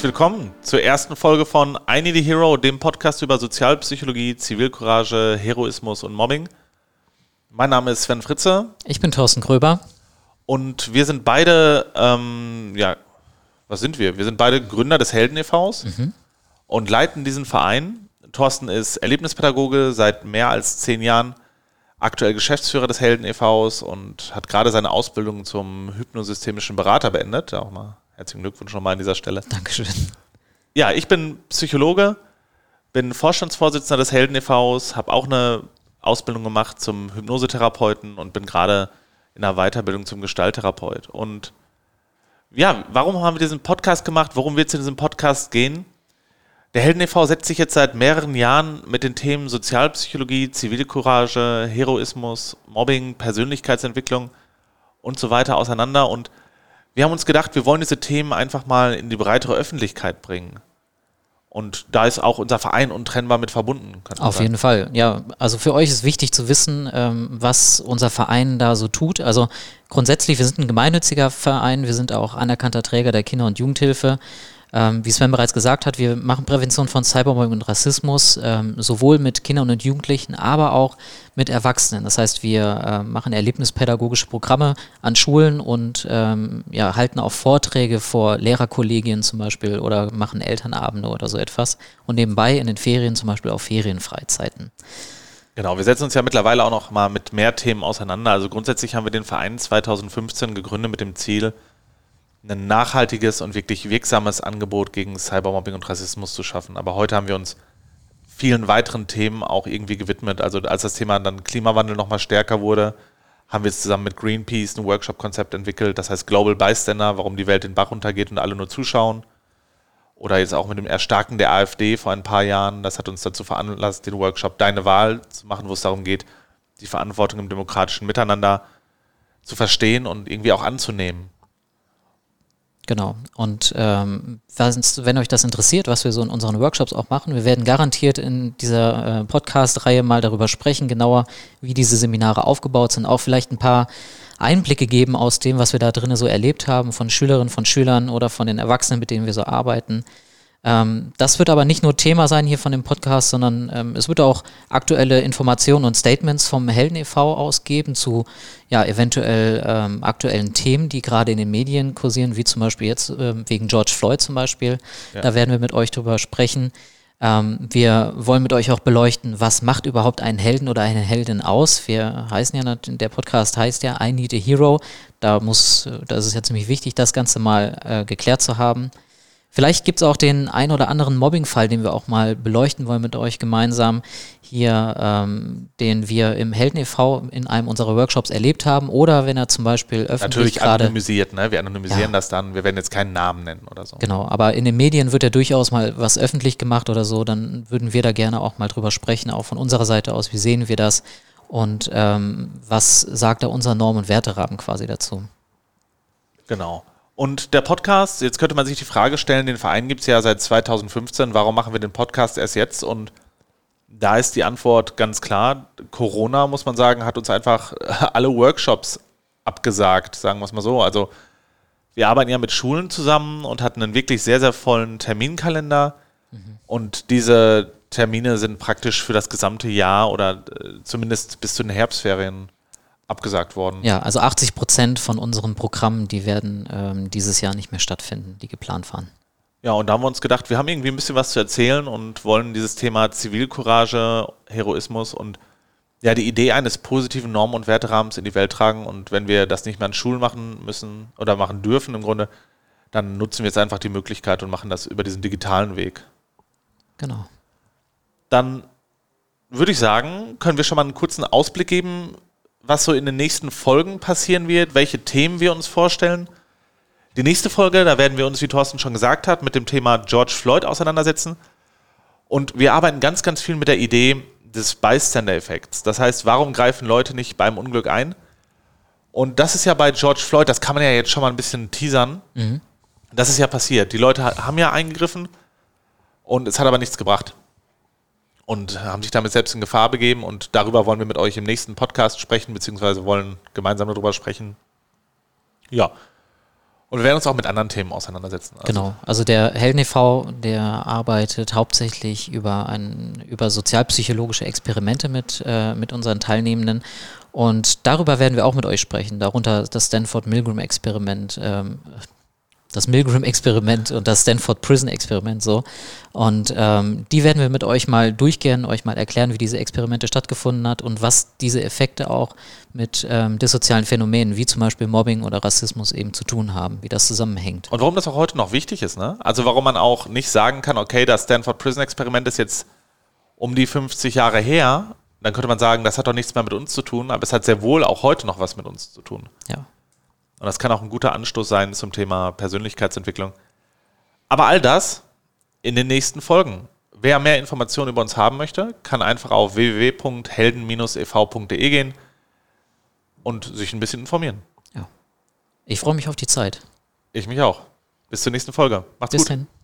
Herzlich willkommen zur ersten Folge von I Need a Hero, dem Podcast über Sozialpsychologie, Zivilcourage, Heroismus und Mobbing. Mein Name ist Sven Fritze. Ich bin Thorsten Gröber. Und wir sind beide, ähm, ja, was sind wir? Wir sind beide Gründer des Helden e.V.s mhm. und leiten diesen Verein. Thorsten ist Erlebnispädagoge seit mehr als zehn Jahren, aktuell Geschäftsführer des Helden e.V.s und hat gerade seine Ausbildung zum hypnosystemischen Berater beendet. Auch mal herzlichen Glückwunsch nochmal an dieser Stelle. Dankeschön. Ja, ich bin Psychologe, bin Vorstandsvorsitzender des Helden e.V.s, habe auch eine Ausbildung gemacht zum Hypnosetherapeuten und bin gerade in der Weiterbildung zum Gestalttherapeut. Und ja, warum haben wir diesen Podcast gemacht? Worum wird es in diesem Podcast gehen? Der Helden e.V. setzt sich jetzt seit mehreren Jahren mit den Themen Sozialpsychologie, Zivilcourage, Heroismus, Mobbing, Persönlichkeitsentwicklung und so weiter auseinander. Und wir haben uns gedacht, wir wollen diese Themen einfach mal in die breitere Öffentlichkeit bringen. Und da ist auch unser Verein untrennbar mit verbunden. Auf jeden Fall. Ja, also für euch ist wichtig zu wissen, ähm, was unser Verein da so tut. Also grundsätzlich, wir sind ein gemeinnütziger Verein, wir sind auch anerkannter Träger der Kinder- und Jugendhilfe. Ähm, wie Sven bereits gesagt hat, wir machen Prävention von Cybermobbing und Rassismus, ähm, sowohl mit Kindern und Jugendlichen, aber auch mit Erwachsenen. Das heißt, wir äh, machen erlebnispädagogische Programme an Schulen und ähm, ja, halten auch Vorträge vor Lehrerkollegien zum Beispiel oder machen Elternabende oder so etwas. Und nebenbei in den Ferien zum Beispiel auch Ferienfreizeiten. Genau, wir setzen uns ja mittlerweile auch noch mal mit mehr Themen auseinander. Also grundsätzlich haben wir den Verein 2015 gegründet mit dem Ziel, ein nachhaltiges und wirklich wirksames Angebot gegen Cybermobbing und Rassismus zu schaffen. Aber heute haben wir uns vielen weiteren Themen auch irgendwie gewidmet. Also als das Thema dann Klimawandel nochmal stärker wurde, haben wir zusammen mit Greenpeace ein Workshop-Konzept entwickelt, das heißt Global Bystander, warum die Welt den Bach runtergeht und alle nur zuschauen. Oder jetzt auch mit dem Erstarken der AfD vor ein paar Jahren, das hat uns dazu veranlasst, den Workshop Deine Wahl zu machen, wo es darum geht, die Verantwortung im demokratischen Miteinander zu verstehen und irgendwie auch anzunehmen. Genau. Und ähm, wenn euch das interessiert, was wir so in unseren Workshops auch machen, wir werden garantiert in dieser äh, Podcast-Reihe mal darüber sprechen, genauer, wie diese Seminare aufgebaut sind, auch vielleicht ein paar Einblicke geben aus dem, was wir da drinnen so erlebt haben, von Schülerinnen, von Schülern oder von den Erwachsenen, mit denen wir so arbeiten. Ähm, das wird aber nicht nur Thema sein hier von dem Podcast, sondern ähm, es wird auch aktuelle Informationen und Statements vom Helden e.V. ausgeben zu ja, eventuell ähm, aktuellen Themen, die gerade in den Medien kursieren, wie zum Beispiel jetzt ähm, wegen George Floyd zum Beispiel. Ja. Da werden wir mit euch drüber sprechen. Ähm, wir wollen mit euch auch beleuchten, was macht überhaupt einen Helden oder eine Heldin aus. Wir heißen ja, der Podcast heißt ja I Need a Hero. Da muss, da ist es ja ziemlich wichtig, das Ganze mal äh, geklärt zu haben. Vielleicht gibt es auch den ein oder anderen Mobbing-Fall, den wir auch mal beleuchten wollen mit euch gemeinsam hier, ähm, den wir im Helden e.V. in einem unserer Workshops erlebt haben oder wenn er zum Beispiel öffentlich Natürlich anonymisiert, ne? Wir anonymisieren ja. das dann, wir werden jetzt keinen Namen nennen oder so. Genau, aber in den Medien wird ja durchaus mal was öffentlich gemacht oder so, dann würden wir da gerne auch mal drüber sprechen, auch von unserer Seite aus, wie sehen wir das und ähm, was sagt da unser Norm- und Werterahmen quasi dazu. Genau. Und der Podcast, jetzt könnte man sich die Frage stellen, den Verein gibt es ja seit 2015, warum machen wir den Podcast erst jetzt? Und da ist die Antwort ganz klar, Corona, muss man sagen, hat uns einfach alle Workshops abgesagt, sagen wir es mal so. Also wir arbeiten ja mit Schulen zusammen und hatten einen wirklich sehr, sehr vollen Terminkalender. Mhm. Und diese Termine sind praktisch für das gesamte Jahr oder äh, zumindest bis zu den Herbstferien abgesagt worden. Ja, also 80 Prozent von unseren Programmen, die werden ähm, dieses Jahr nicht mehr stattfinden, die geplant waren. Ja, und da haben wir uns gedacht, wir haben irgendwie ein bisschen was zu erzählen und wollen dieses Thema Zivilcourage, Heroismus und ja, die Idee eines positiven Norm- und Werterahmens in die Welt tragen. Und wenn wir das nicht mehr an Schulen machen müssen oder machen dürfen im Grunde, dann nutzen wir jetzt einfach die Möglichkeit und machen das über diesen digitalen Weg. Genau. Dann würde ich sagen, können wir schon mal einen kurzen Ausblick geben, was so in den nächsten Folgen passieren wird, welche Themen wir uns vorstellen. Die nächste Folge, da werden wir uns, wie Thorsten schon gesagt hat, mit dem Thema George Floyd auseinandersetzen. Und wir arbeiten ganz, ganz viel mit der Idee des Bystander-Effekts. Das heißt, warum greifen Leute nicht beim Unglück ein? Und das ist ja bei George Floyd, das kann man ja jetzt schon mal ein bisschen teasern. Mhm. Das ist ja passiert. Die Leute haben ja eingegriffen und es hat aber nichts gebracht und haben sich damit selbst in Gefahr begeben. Und darüber wollen wir mit euch im nächsten Podcast sprechen, beziehungsweise wollen gemeinsam darüber sprechen. Ja. Und wir werden uns auch mit anderen Themen auseinandersetzen. Also genau. Also der Helden e.V., der arbeitet hauptsächlich über, ein, über sozialpsychologische Experimente mit, äh, mit unseren Teilnehmenden. Und darüber werden wir auch mit euch sprechen. Darunter das Stanford Milgram Experiment, ähm, das Milgram-Experiment und das Stanford Prison-Experiment so. Und ähm, die werden wir mit euch mal durchgehen, euch mal erklären, wie diese Experimente stattgefunden hat und was diese Effekte auch mit ähm, dissozialen Phänomenen wie zum Beispiel Mobbing oder Rassismus eben zu tun haben, wie das zusammenhängt. Und warum das auch heute noch wichtig ist, ne? Also warum man auch nicht sagen kann, okay, das Stanford Prison-Experiment ist jetzt um die 50 Jahre her, dann könnte man sagen, das hat doch nichts mehr mit uns zu tun, aber es hat sehr wohl auch heute noch was mit uns zu tun. Ja. Und das kann auch ein guter Anstoß sein zum Thema Persönlichkeitsentwicklung. Aber all das in den nächsten Folgen. Wer mehr Informationen über uns haben möchte, kann einfach auf www.helden-ev.de gehen und sich ein bisschen informieren. Ja. Ich freue mich auf die Zeit. Ich mich auch. Bis zur nächsten Folge. Macht's Bis gut. Bis